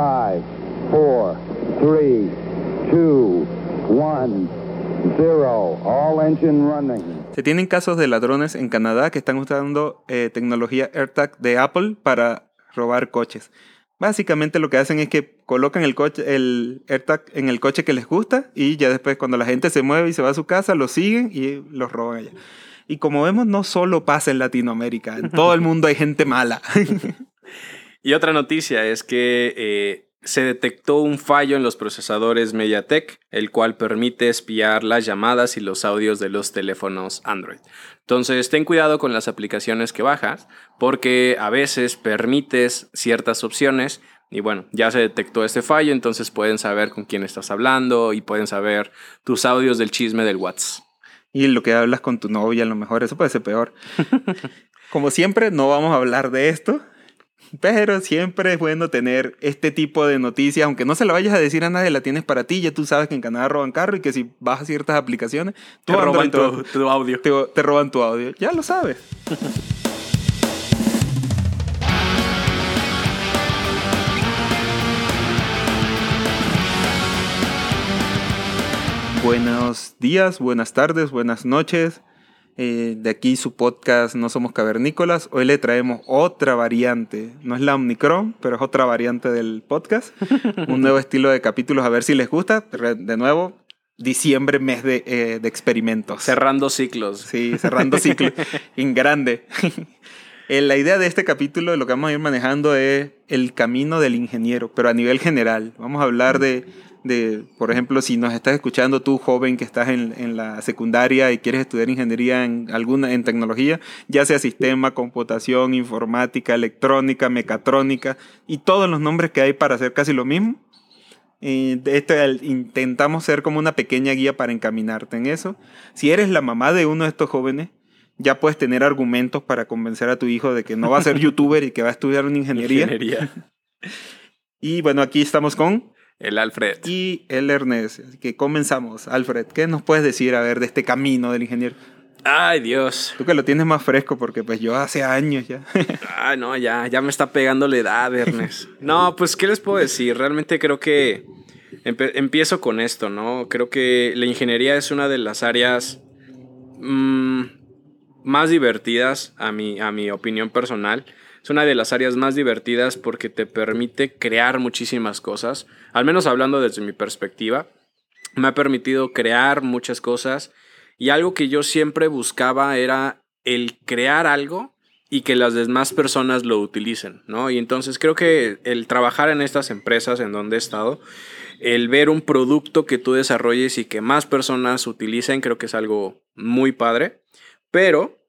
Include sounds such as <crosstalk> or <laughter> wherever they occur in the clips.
5, 4, 3, 2, 1, 0. All engine running. Se tienen casos de ladrones en Canadá que están usando eh, tecnología AirTag de Apple para robar coches. Básicamente lo que hacen es que colocan el, coche, el AirTag en el coche que les gusta y ya después cuando la gente se mueve y se va a su casa, lo siguen y los roban allá. Y como vemos, no solo pasa en Latinoamérica, en todo el mundo hay gente mala. <laughs> y otra noticia es que eh, se detectó un fallo en los procesadores MediaTek, el cual permite espiar las llamadas y los audios de los teléfonos Android. Entonces, ten cuidado con las aplicaciones que bajas, porque a veces permites ciertas opciones y bueno, ya se detectó este fallo, entonces pueden saber con quién estás hablando y pueden saber tus audios del chisme del WhatsApp. Y lo que hablas con tu novia, a lo mejor, eso puede ser peor. <laughs> Como siempre, no vamos a hablar de esto. Pero siempre es bueno tener este tipo de noticias, aunque no se la vayas a decir a nadie, la tienes para ti. Ya tú sabes que en Canadá roban carro y que si bajas ciertas aplicaciones, te roban tu, audio. te roban tu audio. Ya lo sabes. <laughs> Buenos días, buenas tardes, buenas noches. Eh, de aquí su podcast No Somos Cavernícolas. Hoy le traemos otra variante. No es la Omnicron, pero es otra variante del podcast. Un nuevo <laughs> estilo de capítulos, a ver si les gusta. De nuevo, diciembre, mes de, eh, de experimentos. Cerrando ciclos. Sí, cerrando ciclos. <laughs> en grande. <laughs> Eh, la idea de este capítulo, lo que vamos a ir manejando, es el camino del ingeniero, pero a nivel general. Vamos a hablar de de, por ejemplo, si nos estás escuchando tú, joven, que estás en, en, la secundaria y quieres estudiar ingeniería en alguna en tecnología, ya sea sistema, computación, informática, electrónica, mecatrónica y todos los nombres que hay para hacer casi lo mismo. Y esto, intentamos ser como una pequeña guía para encaminarte en eso. Si eres la mamá de uno de estos jóvenes, ya puedes tener argumentos para convencer a tu hijo de que no va a ser <laughs> youtuber y que va a estudiar una ingeniería. ingeniería. Y bueno, aquí estamos con el Alfred. Y el Ernest. Así que comenzamos. Alfred, ¿qué nos puedes decir, a ver, de este camino del ingeniero? Ay, Dios. Tú que lo tienes más fresco, porque pues yo hace años ya. <laughs> Ay, no, ya, ya me está pegando la edad, Ernest. No, pues, ¿qué les puedo decir? Realmente creo que empiezo con esto, ¿no? Creo que la ingeniería es una de las áreas mm, más divertidas, a mi, a mi opinión personal es una de las áreas más divertidas porque te permite crear muchísimas cosas, al menos hablando desde mi perspectiva. Me ha permitido crear muchas cosas y algo que yo siempre buscaba era el crear algo y que las demás personas lo utilicen, ¿no? Y entonces creo que el trabajar en estas empresas en donde he estado, el ver un producto que tú desarrolles y que más personas utilicen, creo que es algo muy padre, pero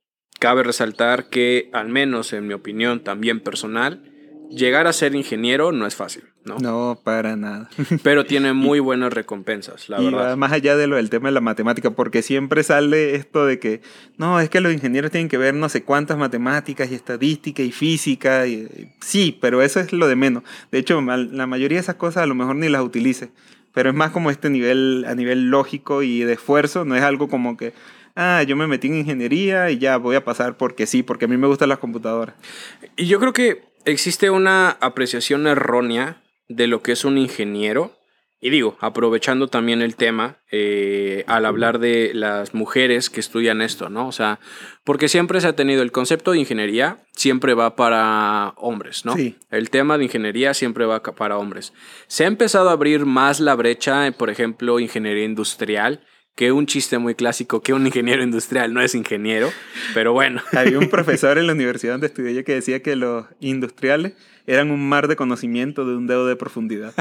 Cabe resaltar que, al menos en mi opinión también personal, llegar a ser ingeniero no es fácil, ¿no? No, para nada. <laughs> Pero tiene muy buenas recompensas, la verdad. más allá de lo del tema de la matemática, porque siempre sale esto de que, no, es que los ingenieros tienen que ver no sé cuántas matemáticas y estadística y física. Y, sí, pero eso es lo de menos. De hecho, la mayoría de esas cosas a lo mejor ni las utilice. Pero es más como este nivel, a nivel lógico y de esfuerzo, no es algo como que ah, yo me metí en ingeniería y ya voy a pasar porque sí, porque a mí me gustan las computadoras. Y yo creo que existe una apreciación errónea de lo que es un ingeniero. Y digo, aprovechando también el tema, eh, al hablar de las mujeres que estudian esto, ¿no? O sea, porque siempre se ha tenido el concepto de ingeniería, siempre va para hombres, ¿no? Sí. El tema de ingeniería siempre va para hombres. Se ha empezado a abrir más la brecha, por ejemplo, ingeniería industrial, que un chiste muy clásico que un ingeniero industrial no es ingeniero, pero bueno. <laughs> Había un profesor en la universidad donde estudié yo que decía que los industriales eran un mar de conocimiento de un dedo de profundidad.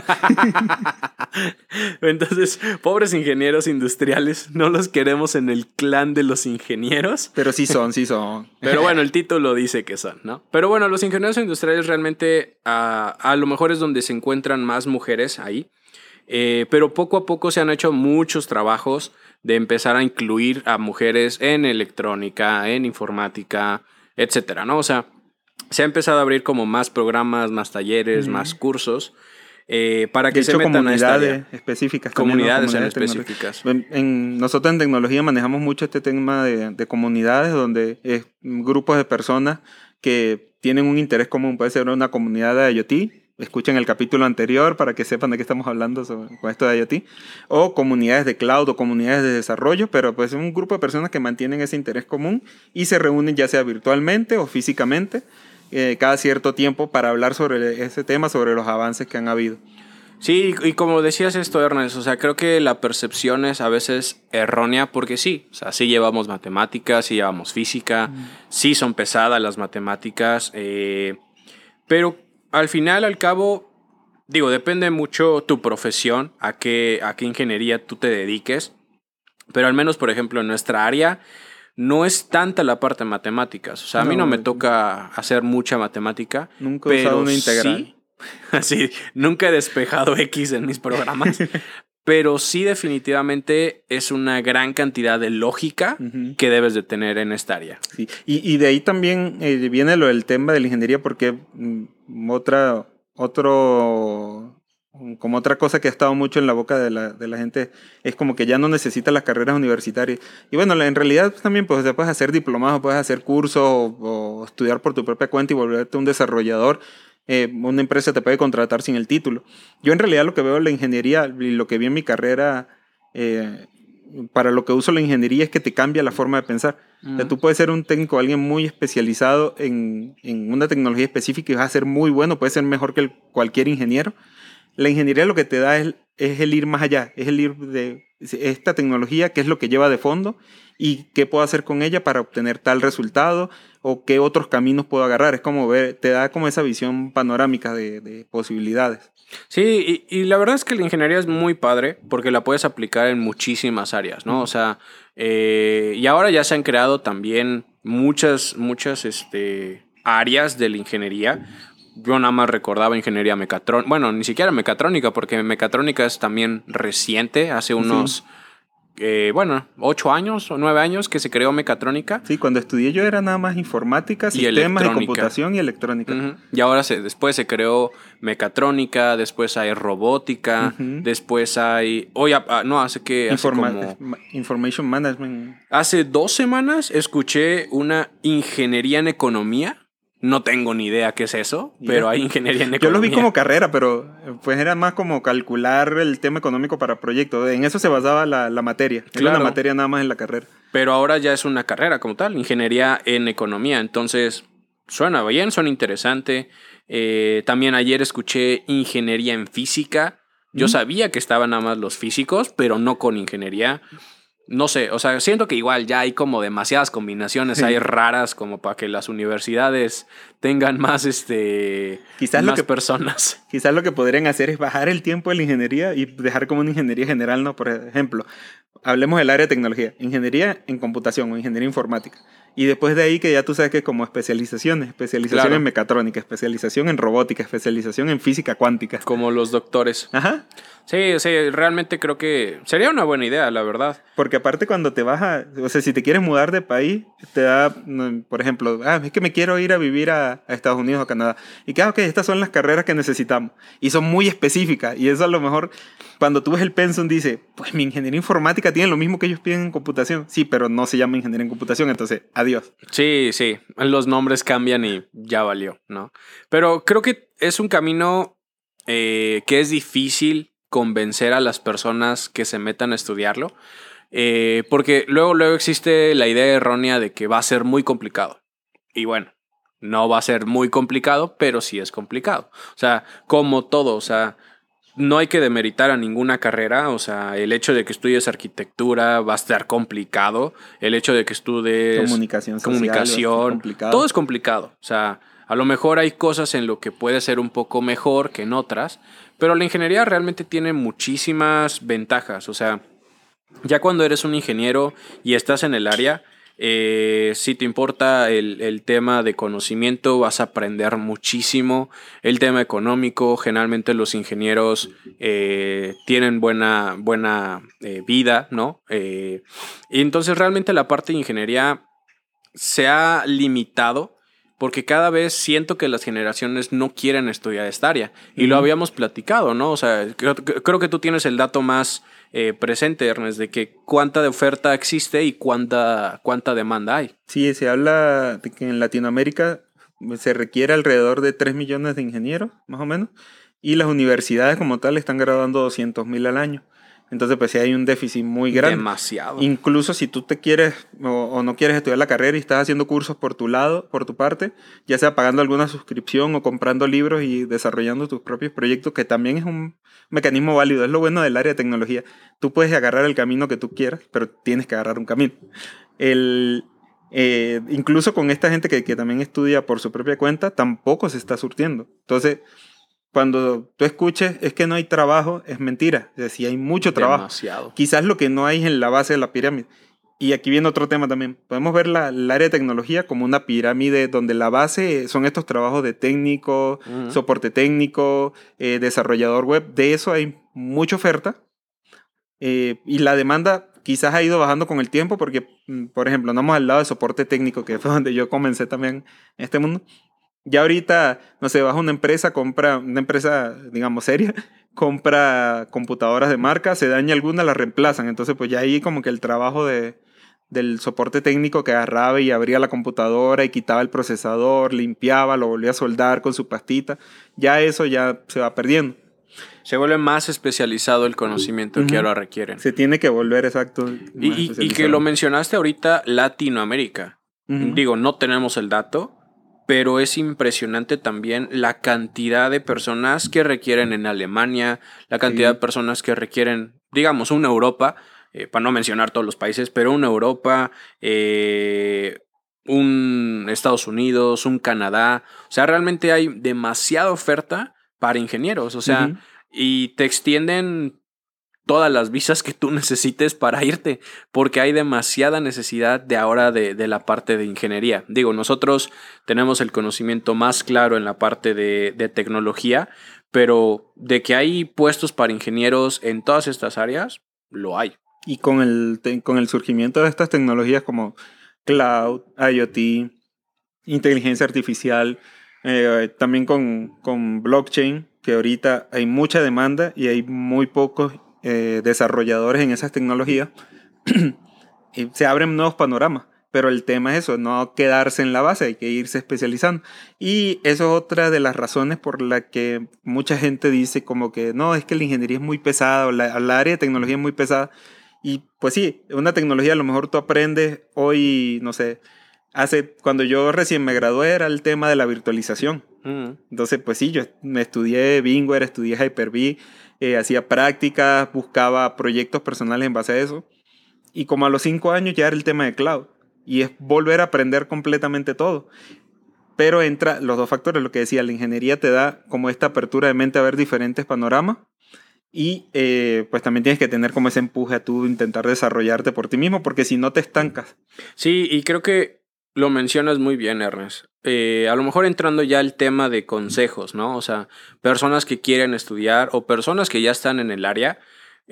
<laughs> Entonces, pobres ingenieros industriales, no los queremos en el clan de los ingenieros. Pero sí son, sí son. <laughs> Pero bueno, el título dice que son, ¿no? Pero bueno, los ingenieros industriales realmente a, a lo mejor es donde se encuentran más mujeres ahí. Eh, pero poco a poco se han hecho muchos trabajos de empezar a incluir a mujeres en electrónica, en informática, etcétera, ¿no? O sea, se ha empezado a abrir como más programas, más talleres, más cursos. Eh, para que se metan a esta específicas. Comunidades, en específicas. En, nosotros en tecnología manejamos mucho este tema de, de comunidades, donde es grupos de personas que tienen un interés común. Puede ser una comunidad de IoT, escuchen el capítulo anterior para que sepan de qué estamos hablando con esto de IoT, o comunidades de cloud o comunidades de desarrollo, pero pues es un grupo de personas que mantienen ese interés común y se reúnen ya sea virtualmente o físicamente eh, cada cierto tiempo para hablar sobre ese tema, sobre los avances que han habido. Sí, y como decías esto, Ernest, o sea, creo que la percepción es a veces errónea porque sí, o sea, sí llevamos matemáticas, sí llevamos física, sí son pesadas las matemáticas, eh, pero al final, al cabo, digo, depende mucho tu profesión, a qué, a qué ingeniería tú te dediques, pero al menos, por ejemplo, en nuestra área, no es tanta la parte de matemáticas. O sea, a mí no me toca hacer mucha matemática. Nunca he usado una integral. <laughs> Así, nunca he despejado X en mis programas. <laughs> pero sí definitivamente es una gran cantidad de lógica que debes de tener en esta área. Sí. Y, de ahí también eh, viene lo del tema de la ingeniería porque mm, otra, otro, como otra cosa que ha estado mucho en la boca de la, de la gente es como que ya no necesita las carreras universitarias. Y bueno, en realidad también pues, puedes hacer diplomados, puedes hacer cursos o estudiar por tu propia cuenta y volverte un desarrollador eh, una empresa te puede contratar sin el título. Yo en realidad lo que veo en la ingeniería y lo que vi en mi carrera, eh, para lo que uso la ingeniería es que te cambia la forma de pensar. tú puedes ser un técnico, alguien muy especializado en, en, una tecnología específica y vas a ser muy bueno, puedes ser mejor que cualquier ingeniero. La ingeniería lo que te da es, es el ir más allá, es el ir de esta tecnología, qué es lo que lleva de fondo y qué puedo hacer con ella para obtener tal resultado o qué otros caminos puedo agarrar. Es como ver, te da como esa visión panorámica de, posibilidades. Sí, y, la verdad es que la ingeniería es muy padre porque la puedes aplicar en muchísimas áreas, ¿no? O sea, eh, y ahora ya se han creado también muchas, muchas este, áreas de la ingeniería. Yo nada más recordaba ingeniería mecatrónica, bueno, ni siquiera mecatrónica, porque mecatrónica es también reciente, hace unos... Eh, bueno, ocho años o nueve años que se creó mecatrónica. Sí, cuando estudié yo era nada más informática, sistemas de computación y electrónica. Y ahora se, después se creó mecatrónica, después hay robótica, después hay... Oye, ah, no, hace que... Hace Information Management. Hace dos semanas escuché una ingeniería en economía no tengo ni idea qué es eso, pero hay ingeniería en economía. Yo lo vi como carrera, pero pues era más como calcular el tema económico para proyectos. En eso se basaba la, materia. Era una materia nada más en la carrera. Pero ahora ya es una carrera como tal, ingeniería en economía. Entonces, suena bien, suena interesante. Eh, también ayer escuché ingeniería en física. Yo sabía que estaban nada más los físicos, pero no con ingeniería no sé, o sea, siento que igual ya hay como demasiadas combinaciones, hay raras como para que las universidades tengan más, este, quizás más lo que, personas. <laughs> Quizás lo que podrían hacer es bajar el tiempo de la ingeniería y dejar como una ingeniería general, ¿no? Por ejemplo, hablemos del área de tecnología, ingeniería en computación o ingeniería informática. Y después de ahí que ya tú sabes que como especializaciones, especialización en mecatrónica, especialización en robótica, especialización en física cuántica. Como los doctores. Ajá. Sí, sí, realmente creo que sería una buena idea, la verdad. Porque aparte cuando te vas a, o sea, si te quieres mudar de país, te da, por ejemplo, ah, es que me quiero ir a vivir a, Estados Unidos o Canadá. Y que, ah, estas son las carreras que necesitamos. Y son muy específicas. Y eso a lo mejor, cuando tú ves el pensum, dice, pues mi ingeniería informática tiene lo mismo que ellos piden en computación. Sí, pero no se llama ingeniería en computación, entonces, adiós. Sí, sí, los nombres cambian y ya valió, ¿no? Pero creo que es un camino eh, que es difícil convencer a las personas que se metan a estudiarlo. Eh, porque luego, luego existe la idea errónea de que va a ser muy complicado. Y bueno, no va a ser muy complicado, pero sí es complicado. O sea, como todo, o sea, no hay que demeritar a ninguna carrera, o sea, el hecho de que estudies arquitectura va a estar complicado, el hecho de que estudies comunicación, comunicación todo es complicado, o sea, a lo mejor hay cosas en lo que puede ser un poco mejor que en otras, pero la ingeniería realmente tiene muchísimas ventajas. O sea, ya cuando eres un ingeniero y estás en el área, eh, si te importa el, tema de conocimiento, vas a aprender muchísimo. El tema económico, generalmente los ingenieros eh, tienen buena, buena eh, vida, ¿no? y entonces realmente la parte de ingeniería se ha limitado porque cada vez siento que las generaciones no quieren estudiar esta área. Y lo habíamos platicado, ¿no? O sea, creo, que tú tienes el dato más eh, presente, Ernest, de que cuánta de oferta existe y cuánta, cuánta demanda hay. Sí, se habla de que en Latinoamérica se requiere alrededor de 3 millones de ingenieros, más o menos. y las universidades como tal están graduando 200 mil al año. Entonces, pues sí hay un déficit muy grande. Demasiado. Incluso si tú te quieres o, o, no quieres estudiar la carrera y estás haciendo cursos por tu lado, por tu parte, ya sea pagando alguna suscripción o comprando libros y desarrollando tus propios proyectos, que también es un mecanismo válido. Es lo bueno del área de tecnología. Tú puedes agarrar el camino que tú quieras, pero tienes que agarrar un camino. El, eh, incluso con esta gente que, que también estudia por su propia cuenta, tampoco se está surtiendo. Entonces, cuando tú escuches es que no hay trabajo, es mentira. Es decir, hay mucho trabajo. Demasiado. Quizás lo que no hay es en la base de la pirámide. Y aquí viene otro tema también. Podemos ver la, el área de tecnología como una pirámide donde la base son estos trabajos de técnico, Ujú. soporte técnico, eh, desarrollador web. De eso hay mucha oferta. Eh, y la demanda quizás ha ido bajando con el tiempo porque, mm, por ejemplo, no hemos hablado de soporte técnico, que fue <laughs> donde yo comencé también en este mundo. Ya ahorita, no sé, vas a una empresa, compra, una empresa, digamos, seria, <laughs> compra computadoras de marca, se daña alguna, la reemplazan. Entonces, pues ya ahí como que el trabajo de, del soporte técnico que agarraba y abría la computadora y quitaba el procesador, limpiaba, lo volvía a soldar con su pastita, ya eso ya se va perdiendo. Se vuelve más especializado el conocimiento que Ujú. ahora requieren. Se tiene que volver exacto. Y, y- que lo mencionaste ahorita, Latinoamérica. Ujú. Digo, no tenemos el dato, pero es impresionante también la cantidad de personas que requieren en Alemania, la cantidad Sí. de personas que requieren, digamos, una Europa, eh, para no mencionar todos los países, pero una Europa, eh, un Estados Unidos, un Canadá. O sea, realmente hay demasiada oferta para ingenieros. O sea, y te extienden todas las visas que tú <laughs> necesites para irte, porque hay demasiada necesidad de ahora de, la parte de ingeniería. Digo, nosotros tenemos el conocimiento más claro en la parte de, tecnología, pero de que hay puestos para ingenieros en todas estas áreas, lo hay. Y con el, con el surgimiento de estas tecnologías como cloud, IoT, inteligencia artificial, eh, también con, con blockchain, que ahorita hay mucha demanda y hay muy pocos eh, desarrolladores en esas tecnologías, <clears throat> y se abren nuevos panoramas. Pero el tema es eso, no quedarse en la base, hay que irse especializando. Y eso es otra de las razones por la que mucha gente dice como que no, es que la ingeniería es muy pesada, o la, la área de tecnología es muy pesada. Y pues sí, una tecnología a lo mejor tú aprendes hoy, no sé, hace, cuando yo recién me gradué era el tema de la virtualización. Mm. Entonces, pues sí, yo me estudié VMware, estudié Hyper-V, eh, hacía prácticas, buscaba proyectos personales en base a eso. Y como a los cinco años ya era el tema de cloud. Y es volver a aprender completamente todo. Pero entra los dos factores, lo que decía, la ingeniería te da como esta apertura de mente a ver diferentes panoramas. Y eh, pues también tienes que tener como ese empuje a tú intentar desarrollarte por ti mismo, porque si no te estancas. Sí, y creo que lo mencionas muy bien, Ernest. Eh, a lo mejor entrando ya al tema de consejos, ¿no? O sea, personas que quieren estudiar o personas que ya están en el área.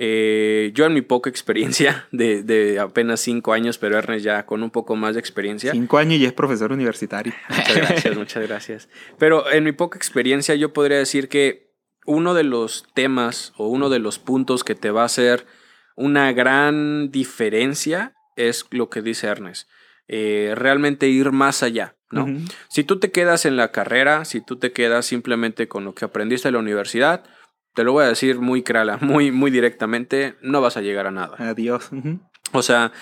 Eh, yo en mi poca experiencia <laughs> de, de apenas cinco años, pero Ernest ya con un poco más de experiencia. Cinco años y es profesor universitario. <laughs> Muchas gracias, muchas gracias. Pero en mi poca experiencia yo podría decir que uno de los temas o uno de los puntos que te va a hacer una gran diferencia es lo que dice Ernest. Eh, realmente ir más allá, ¿no? Si tú te quedas en la carrera, si tú te quedas simplemente con lo que aprendiste en la universidad, te lo voy a decir muy crala, <laughs> muy, muy directamente, no vas a llegar a nada. Adiós. O sea,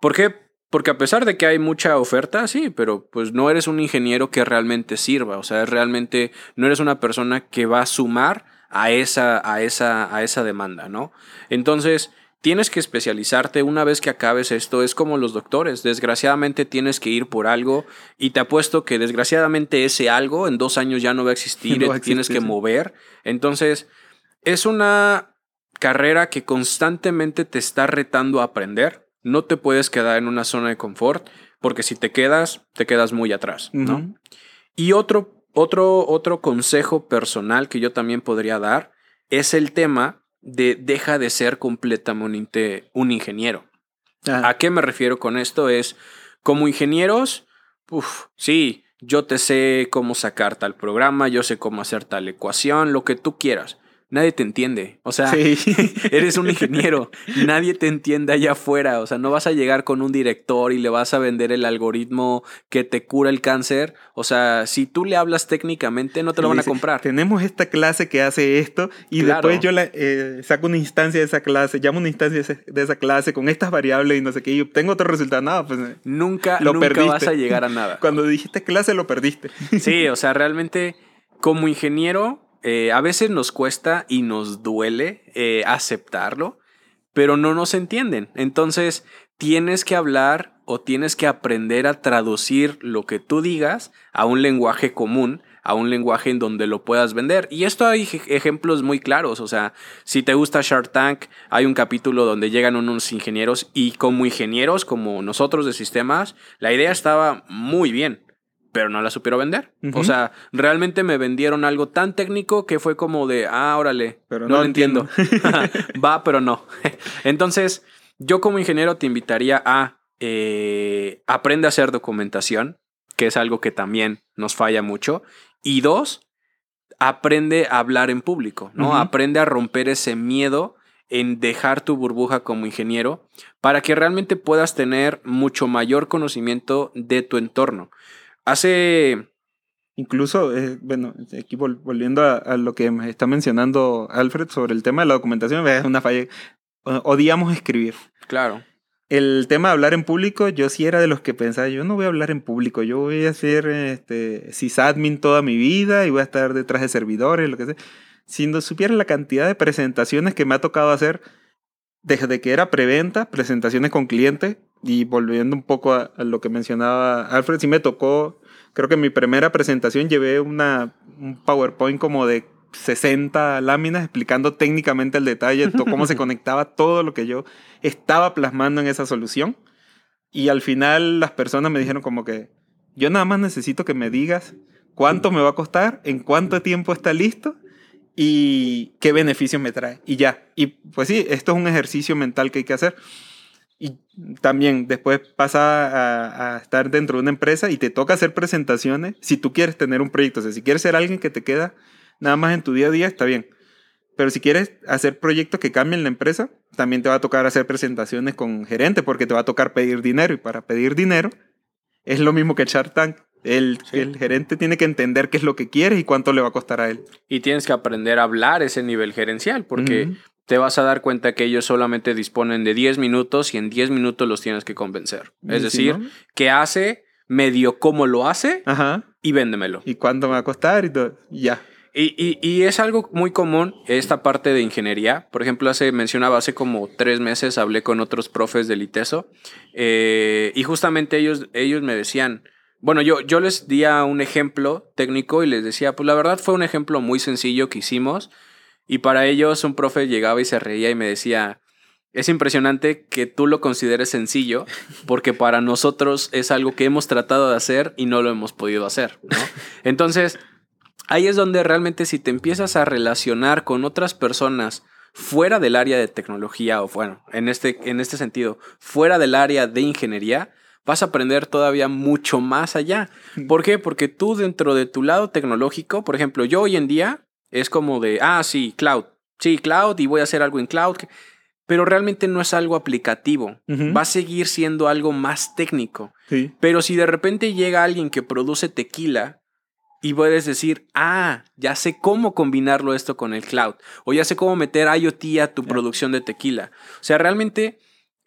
¿por qué? Porque a pesar de que hay mucha oferta, sí, pero pues no eres un ingeniero que realmente sirva. O sea, es realmente no eres una persona que va a sumar a esa, a esa, a esa demanda, ¿no? Entonces, tienes que especializarte una vez que acabes esto. Es como los doctores. Desgraciadamente tienes que ir por algo y te apuesto que desgraciadamente ese algo en dos años ya no va a existir. <laughs> No va a te tienes que mover. Entonces, es una carrera que constantemente te está retando a aprender. No te puedes quedar en una zona de confort, porque si te quedas, te quedas muy atrás. Y otro, otro, otro consejo personal que yo también podría dar es el tema de deja de ser completamente un ingeniero. Ah, ¿A qué me refiero con esto? Es, como ingenieros, uf, sí, yo te sé cómo sacar tal programa, yo sé cómo hacer tal ecuación, lo que tú quieras. Nadie te entiende. O sea, Sí. <laughs> eres un ingeniero, nadie te entiende allá afuera. O sea, no vas a llegar con un director y le vas a vender el algoritmo que te cura el cáncer. O sea, si tú le hablas técnicamente, no te lo van a comprar. Tenemos esta clase que hace esto y Claro. después yo la, eh, saco una instancia de esa clase, llamo una instancia de esa, clase con estas variables y no sé qué y obtengo otro resultado. No, pues eh, Nunca, Lo nunca perdiste. vas a llegar a <laughs> nada. cuando dijiste clase lo perdiste. Sí, o sea, realmente como ingeniero eh, a veces nos cuesta y nos duele eh, aceptarlo, pero no nos entienden. Entonces tienes que hablar o tienes que aprender a traducir lo que tú digas a un lenguaje común, a un lenguaje en donde lo puedas vender. Y esto hay ej- ejemplos muy claros, o sea, si te gusta Shark Tank, hay un capítulo donde llegan unos ingenieros y como ingenieros, como nosotros de sistemas, la idea estaba muy bien pero no la supieron vender. O sea, realmente me vendieron algo tan técnico que fue como de, ah, órale, Pero no, no lo entiendo. <laughs> <laughs> Va, pero no. <laughs> Entonces, yo como ingeniero te invitaría a eh, aprende a hacer documentación, que es algo que también nos falla mucho. Y dos, aprende a hablar en público, ¿no? Aprende a romper ese miedo en dejar tu burbuja como ingeniero para que realmente puedas tener mucho mayor conocimiento de tu entorno. Hace Incluso, eh, bueno, aquí vol- volviendo a, a lo que me está mencionando Alfred sobre el tema de la documentación, es una falla. Odiamos escribir. Claro. El tema de hablar en público, yo sí era de los que pensaba, yo no voy a hablar en público, yo voy a ser este, sysadmin toda mi vida y voy a estar detrás de servidores, lo que sea. Si no supiera la cantidad de presentaciones que me ha tocado hacer desde que era preventa, presentaciones con clientes, y volviendo un poco a, a lo que mencionaba Alfred, sí me tocó, creo que en mi primera presentación llevé una, un PowerPoint como de 60 láminas explicando técnicamente el detalle, cómo se <laughs> conectaba todo lo que yo estaba plasmando en esa solución. Y al final las personas me dijeron como que yo nada más necesito que me digas cuánto me va a costar, en cuánto tiempo está listo y qué beneficios me trae. Y ya. Y pues sí, esto es un ejercicio mental que hay que hacer. Y también después pasa a, a estar dentro de una empresa y te toca hacer presentaciones si tú quieres tener un proyecto. O sea, si quieres ser alguien que te queda nada más en tu día a día, está bien. Pero si quieres hacer proyectos que cambien la empresa, también te va a tocar hacer presentaciones con gerente porque te va a tocar pedir dinero. Y para pedir dinero es lo mismo que Shark Tank. El, Sí. el gerente tiene que entender qué es lo que quieres y cuánto le va a costar a él. Y tienes que aprender a hablar ese nivel gerencial, porque. Te vas a dar cuenta que ellos solamente disponen de 10 minutos y en 10 minutos los tienes que convencer. Es si decir, no- que hace, medio cómo lo hace Ajá. y véndemelo. ¿Y cuánto me va a costar? Y todo. Ya. Y, y- y es algo muy común esta parte de ingeniería. Por ejemplo, hace, mencionaba, hace como tres meses hablé con otros profes del ITESO eh, y justamente ellos, ellos me decían, bueno, yo, yo les di a un ejemplo técnico y les decía, pues la verdad fue un ejemplo muy sencillo que hicimos y para ellos un profe llegaba y se reía y me decía, es impresionante que tú lo consideres sencillo porque para nosotros es algo que hemos tratado de hacer y no lo hemos podido hacer. Entonces, ahí es donde realmente si te empiezas a relacionar con otras personas fuera del área de tecnología o bueno, en este, en este sentido, fuera del área de ingeniería, vas a aprender todavía mucho más allá. ¿Por qué? Porque tú dentro de tu lado tecnológico, por ejemplo, yo hoy en día es como de, ah, sí, cloud, sí, cloud y voy a hacer algo en cloud, pero realmente no es algo aplicativo, va a seguir siendo algo más técnico. Sí. Pero si de repente llega alguien que produce tequila y puedes decir, ah, ya sé cómo combinarlo esto con el cloud, o ya sé cómo meter IoT a tu producción de tequila. O sea, realmente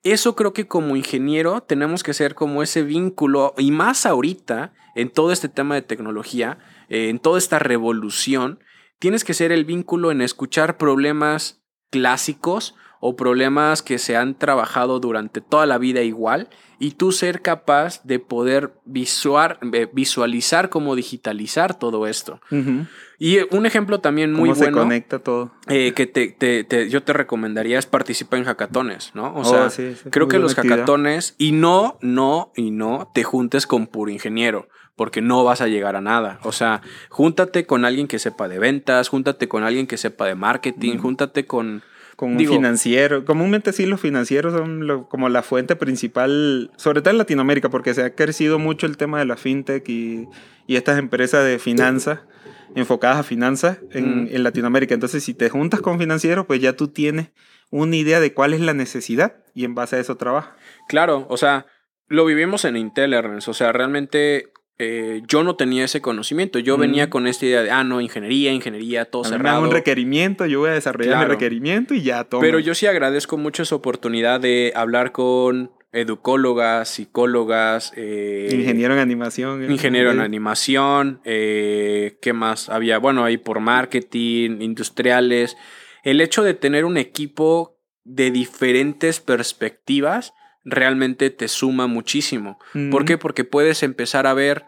eso creo que como ingeniero tenemos que ser como ese vínculo, y más ahorita en todo este tema de tecnología, eh, en toda esta revolución, tienes que ser el vínculo en escuchar problemas clásicos o problemas que se han trabajado durante toda la vida igual y tú ser capaz de poder visuar, eh, visualizar cómo digitalizar todo esto. Y eh, un ejemplo también muy ¿Cómo se bueno conecta todo? eh, que te, te- te- yo te recomendaría es participar en hackatones, ¿no? O Oh, sea, sí, sí, creo que los hackatones, y no, no, y no te juntes con puro ingeniero, porque no vas a llegar a nada. O sea, júntate con alguien que sepa de ventas, júntate con alguien que sepa de marketing, júntate con... Con un Digo- financiero. Comúnmente sí, los financieros son lo- como la fuente principal, sobre todo en Latinoamérica, porque se ha crecido mucho el tema de la fintech y, y estas empresas de finanzas. enfocadas a finanzas en, Mm. en Latinoamérica. Entonces, si te juntas con financieros, pues ya tú tienes una idea de cuál es la necesidad y en base a eso trabajas. Claro, o sea, lo vivimos en Intel, Ernest. O sea, realmente eh, yo no tenía ese conocimiento. Yo Mm. venía con esta idea de, ah, no, ingeniería, ingeniería, todo A mí me cerrado. un requerimiento, yo voy a desarrollar Claro. mi requerimiento y ya toma. Pero yo sí agradezco mucho esa oportunidad de hablar con educólogas, psicólogas, eh, Ingeniero en animación. ingeniero en animación, eh, ¿qué más había? Bueno, ahí por marketing, industriales. El hecho de tener un equipo de diferentes perspectivas realmente te suma muchísimo. ¿Por qué? Porque puedes empezar a ver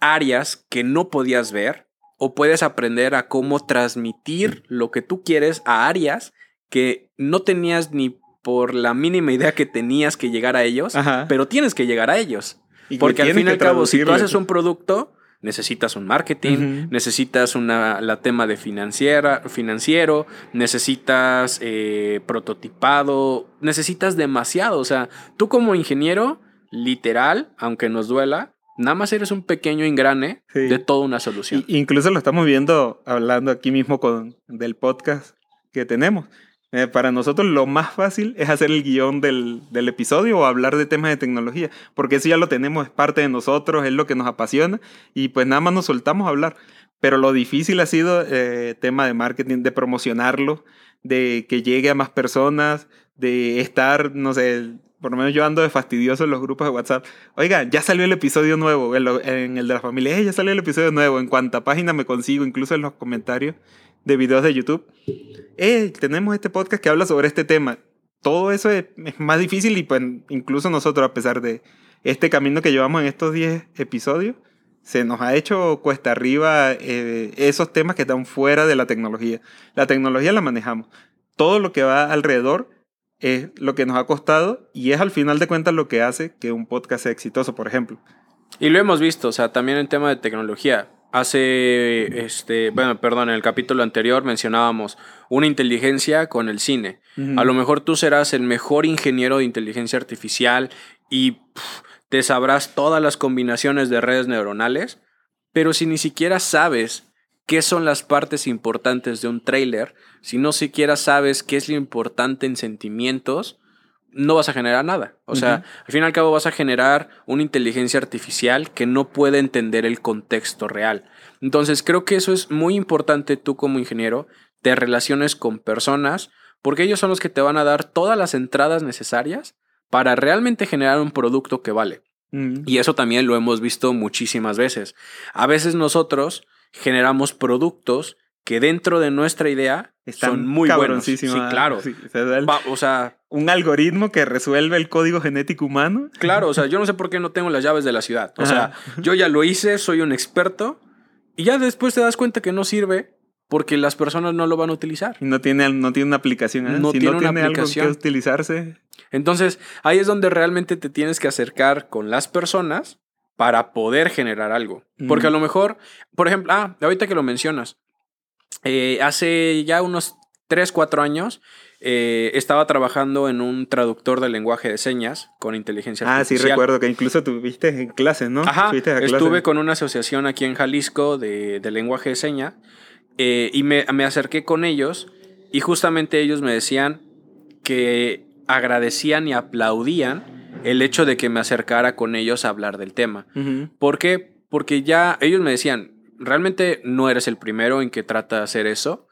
áreas que no podías ver o puedes aprender a cómo transmitir lo que tú quieres a áreas que no tenías ni por la mínima idea que tenías que llegar a ellos, Ajá. pero tienes que llegar a ellos. y Porque al fin y al cabo, si tú haces un producto, necesitas un marketing, necesitas una, la tema de financiera, financiero, necesitas eh, prototipado, necesitas demasiado. O sea, tú como ingeniero, literal, aunque nos duela, nada más eres un pequeño engrane Sí. de toda una solución. Y- incluso lo estamos viendo hablando aquí mismo con, del podcast que tenemos. Eh, para nosotros lo más fácil es hacer el guion del, del episodio o hablar de temas de tecnología, porque eso ya lo tenemos, es parte de nosotros, es lo que nos apasiona y pues nada más nos soltamos a hablar. Pero lo difícil ha sido eh, tema de marketing, de promocionarlo, de que llegue a más personas, de estar, no sé, por lo menos yo ando de fastidioso en los grupos de WhatsApp. Oiga, ya salió el episodio nuevo, en, el de la familia, "Eh, ya salió el episodio nuevo, en cuanta página me consigo, incluso en los comentarios de videos de YouTube. Eh, tenemos este podcast que habla sobre este tema. Todo eso es, más difícil y pues incluso nosotros, a pesar de este camino que llevamos en estos 10 episodios, se nos ha hecho cuesta arriba eh, esos temas que están fuera de la tecnología. La tecnología la manejamos. Todo lo que va alrededor es lo que nos ha costado y es al final de cuentas lo que hace que un podcast sea exitoso, por ejemplo. Y lo hemos visto, o sea, también en tema de tecnología. Hace, este, bueno, perdón, en el capítulo anterior mencionábamos una inteligencia con el cine. A lo mejor tú serás el mejor ingeniero de inteligencia artificial y te sabrás todas las combinaciones de redes neuronales, pero si ni siquiera sabes qué son las partes importantes de un tráiler, si no siquiera sabes qué es lo importante en sentimientos, no vas a generar nada. O sea, al fin y al cabo vas a generar una inteligencia artificial que no puede entender el contexto real. Entonces creo que eso es muy importante tú como ingeniero, te relaciones con personas, porque ellos son los que te van a dar todas las entradas necesarias para realmente generar un producto que vale. Mm. Y eso también lo hemos visto muchísimas veces. A veces nosotros generamos productos que dentro de nuestra idea Están son muy buenos. Sí, claro. sí, o sea, el- Va- o sea, un algoritmo que resuelve el código genético humano. claro, o sea, yo no sé por qué no tengo las llaves de la ciudad. O sea, yo ya lo hice, soy un experto y ya después te das cuenta que no sirve porque las personas no lo van a utilizar. Y no tiene, no tiene una aplicación. ¿eh? No si tiene no una tiene algo aplicación. que utilizarse. Entonces, ahí es donde realmente te tienes que acercar con las personas para poder generar algo. Porque a lo mejor, por ejemplo, ah, ahorita que lo mencionas, eh, hace ya unos 3, 4 años eh, estaba trabajando en un traductor de lenguaje de señas con inteligencia Ah, sí, artificial. recuerdo que incluso tuviste en clases, ¿no? Ajá, a estuve clase. con una asociación aquí en Jalisco de, de lenguaje de señas eh, y me, me acerqué con ellos y justamente ellos me decían que agradecían y aplaudían el hecho de que me acercara con ellos a hablar del tema. Ujú. ¿Por qué? Porque ya ellos me decían, realmente no eres el primero en que trata de hacer eso.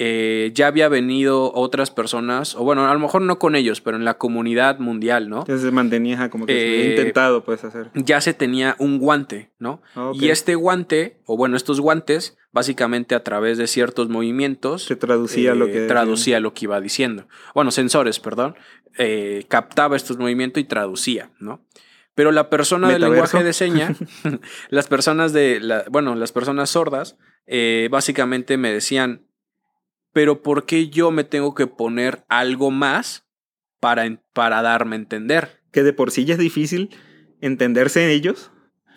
Eh, ya había venido otras personas, o bueno, a lo mejor no con ellos, pero en la comunidad mundial, ¿no? Entonces mantenías ah, como que se Eh, había intentado, puedes hacer. Ya se tenía un guante, ¿no? Ah. Y este guante, o bueno, estos guantes, básicamente a través de ciertos movimientos, Se traducía lo eh, que. traducía lo que iba diciendo. Bueno, sensores, perdón. captaba estos movimientos y traducía, ¿no? Pero la persona del lenguaje de seña, <laughs> <laughs> las personas de, la, bueno, las personas sordas, básicamente me decían, pero ¿por qué yo me tengo que poner algo más para, para darme a entender? Que de por sí ya es difícil entenderse en ellos.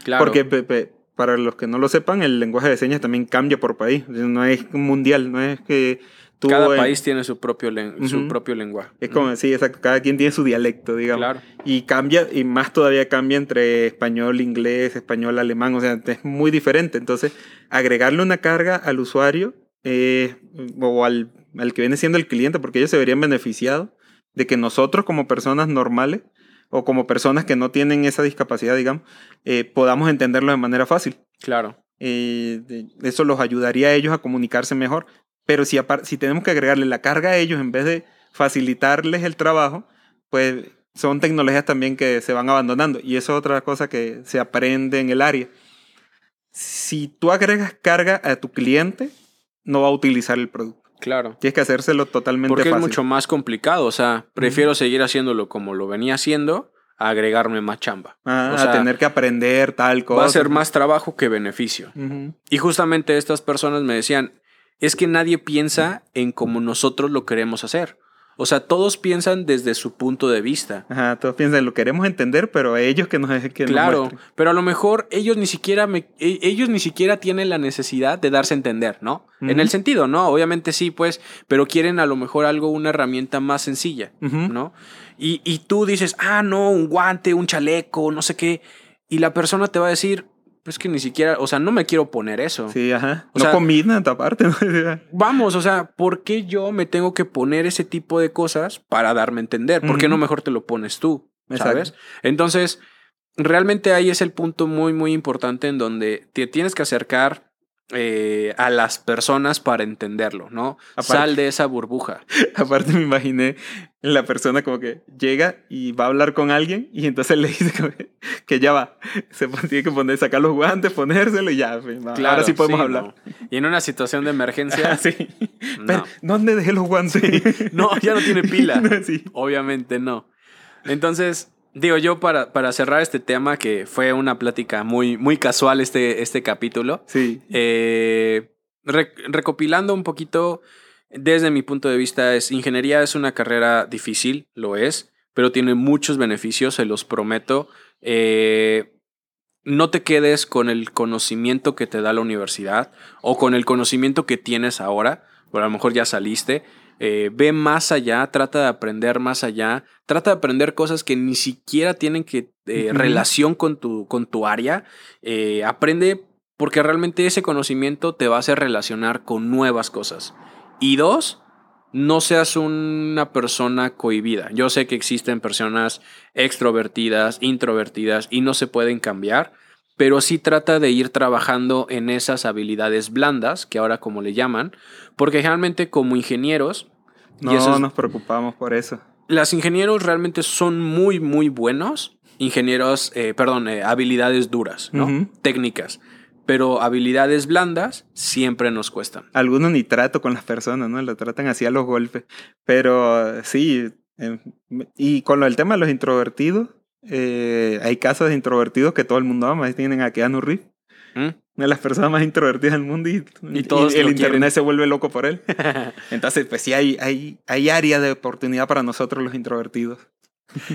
Claro. Porque pe- pe- para los que no lo sepan, el lenguaje de señas también cambia por país. No es mundial, no es que Tú Cada en- país tiene su propio lenguaje. Es como, sí, exacto. Cada quien tiene su dialecto, digamos. Claro. Y cambia, y más todavía cambia entre español, inglés, español, alemán. O sea, es muy diferente. Entonces, agregarle una carga al usuario eh, o al, al que viene siendo el cliente, porque ellos se verían beneficiados de que nosotros, como personas normales o como personas que no tienen esa discapacidad, digamos, eh, podamos entenderlo de manera fácil. Claro. Eh, de- eso los ayudaría a ellos a comunicarse mejor. Pero si, si tenemos que agregarle la carga a ellos en vez de facilitarles el trabajo, pues son tecnologías también que se van abandonando. Y eso es otra cosa que se aprende en el área. Si tú agregas carga a tu cliente, no va a utilizar el producto. Claro. Tienes que hacérselo totalmente Porque es fácil. mucho más complicado. O sea, prefiero seguir haciéndolo como lo venía haciendo a agregarme más chamba. Ah, o sea, a tener que aprender tal cosa. Va a ser más trabajo que beneficio. Y justamente estas personas me decían, es que nadie piensa en cómo nosotros lo queremos hacer. O sea, todos piensan desde su punto de vista. Ajá, todos piensan, lo queremos entender, pero a ellos que nos, que Claro, pero a lo mejor ellos ni siquiera me- e- ellos ni siquiera tienen la necesidad de darse a entender, ¿no? En el sentido, ¿no? Obviamente sí, pues, pero quieren a lo mejor algo, una herramienta más sencilla. ¿no? Y, y tú dices, ah, no, un guante, un chaleco, no sé qué. Y la persona te va a decir, pues que ni siquiera, o sea, no me quiero poner eso. Sí, ajá. O no sea- combinan aparte. <laughs> Vamos, o sea, ¿por qué yo me tengo que poner ese tipo de cosas para darme a entender? ¿Por qué no mejor te lo pones tú? Exacto. ¿Sabes? Entonces, realmente ahí es el punto muy, muy importante en donde te tienes que acercar eh, a las personas para entenderlo, ¿no? Aparte- Sal de esa burbuja. <laughs> Aparte me imaginé la persona como que llega y va a hablar con alguien y entonces le <laughs> dice que, que ya va. Se tiene que poner, sacar los guantes, ponérselo y ya. fin, va, Ahora sí podemos hablar. no. Y en una situación de emergencia, <laughs> sí. no. Pero, ¿Dónde dejé los guantes? no, ya no tiene pila. Obviamente no. Entonces, digo yo para, para cerrar este tema, que fue una plática muy, muy casual este, este capítulo, Sí. eh, re- recopilando un poquito, desde mi punto de vista, es ingeniería es una carrera difícil, lo es, pero tiene muchos beneficios, se los prometo. Eh, no te quedes con el conocimiento que te da la universidad o con el conocimiento que tienes ahora, pero a lo mejor ya saliste. Eh, ve más allá, trata de aprender más allá, trata de aprender cosas que ni siquiera tienen que eh, relación con tu, con tu área. Eh, aprende porque realmente ese conocimiento te va a hacer relacionar con nuevas cosas. Y dos, no seas una persona cohibida. Yo sé que existen personas extrovertidas, introvertidas y no se pueden cambiar, pero sí trata de ir trabajando en esas habilidades blandas, que ahora como le llaman, porque generalmente como ingenieros, y No eso es- nos preocupamos por eso. las ingenieros realmente son muy, muy buenos. Ingenieros, eh, perdón, eh, habilidades duras, ¿no? Técnicas. Pero habilidades blandas siempre nos cuestan. Algunos ni trato con las personas, ¿no? Lo tratan así a los golpes. Pero sí, eh, y con lo del tema de los introvertidos, eh, hay casos de introvertidos que todo el mundo ama. Ahí tienen a Keanu Reeves, ¿Mm? una de las personas más introvertidas del mundo y, Y todos el internet quieren. se vuelve loco por él. <laughs> Entonces, pues sí, hay, hay, hay área de oportunidad para nosotros los introvertidos.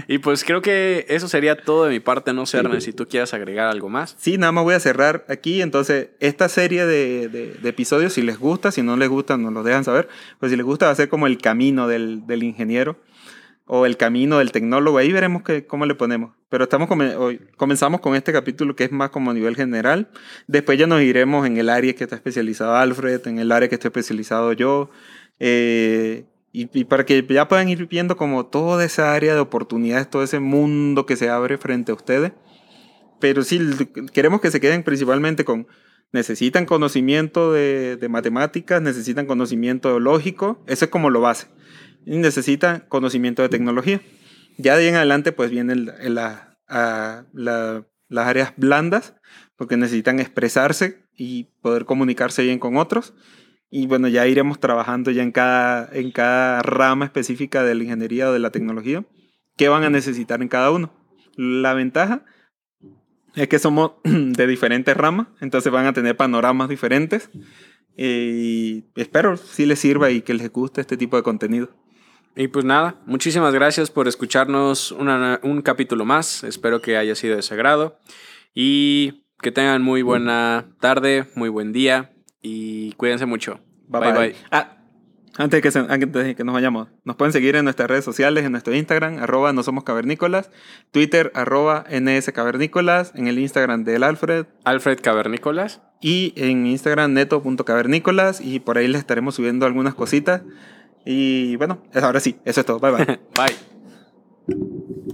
y pues creo que eso sería todo de mi parte, no sé, Ernest, si tú quieras agregar algo más. Sí, nada más voy a cerrar aquí. Entonces, esta serie de, de- de episodios, si les gusta, si no les gusta, nos lo dejan saber. Pues si les gusta, va a ser como el camino del, del ingeniero o el camino del tecnólogo. Ahí veremos que, cómo le ponemos. Pero estamos hoy, comenzamos con este capítulo que es más como a nivel general. Después ya nos iremos en el área que está especializado Alfred, en el área que estoy especializado yo. Eh, y, y para que ya puedan ir viendo como toda esa área de oportunidades, todo ese mundo que se abre frente a ustedes. Pero sí, queremos que se queden principalmente con, necesitan conocimiento de, de matemáticas, necesitan conocimiento lógico, eso es como lo base. Y necesitan conocimiento de tecnología. Ya de ahí en adelante pues vienen las áreas blandas, porque necesitan expresarse y poder comunicarse bien con otros. Y bueno, ya iremos trabajando ya en cada, en cada rama específica de la ingeniería o de la tecnología, qué van a necesitar en cada uno. La ventaja es que somos <clears throat> de diferentes ramas, entonces van a tener panoramas diferentes. Y espero si les sirva y que les guste este tipo de contenido. Y pues nada, muchísimas gracias por escucharnos una- un capítulo más. Espero que haya sido de su agrado. Y que tengan muy buena tarde, muy buen día. Y cuídense mucho. bye. bye. Ah, Antes de, que se- antes de que nos vayamos, nos pueden seguir en nuestras redes sociales, en nuestro Instagram, arroba no somos cavernícolas, Twitter, arroba ns cavernícolas, en el Instagram del Alfred Alfred Cavernícolas. y en Instagram neto.cavernícolas y por ahí les estaremos subiendo algunas cositas. Y bueno, ahora sí, eso es todo. Bye bye. <laughs> Bye.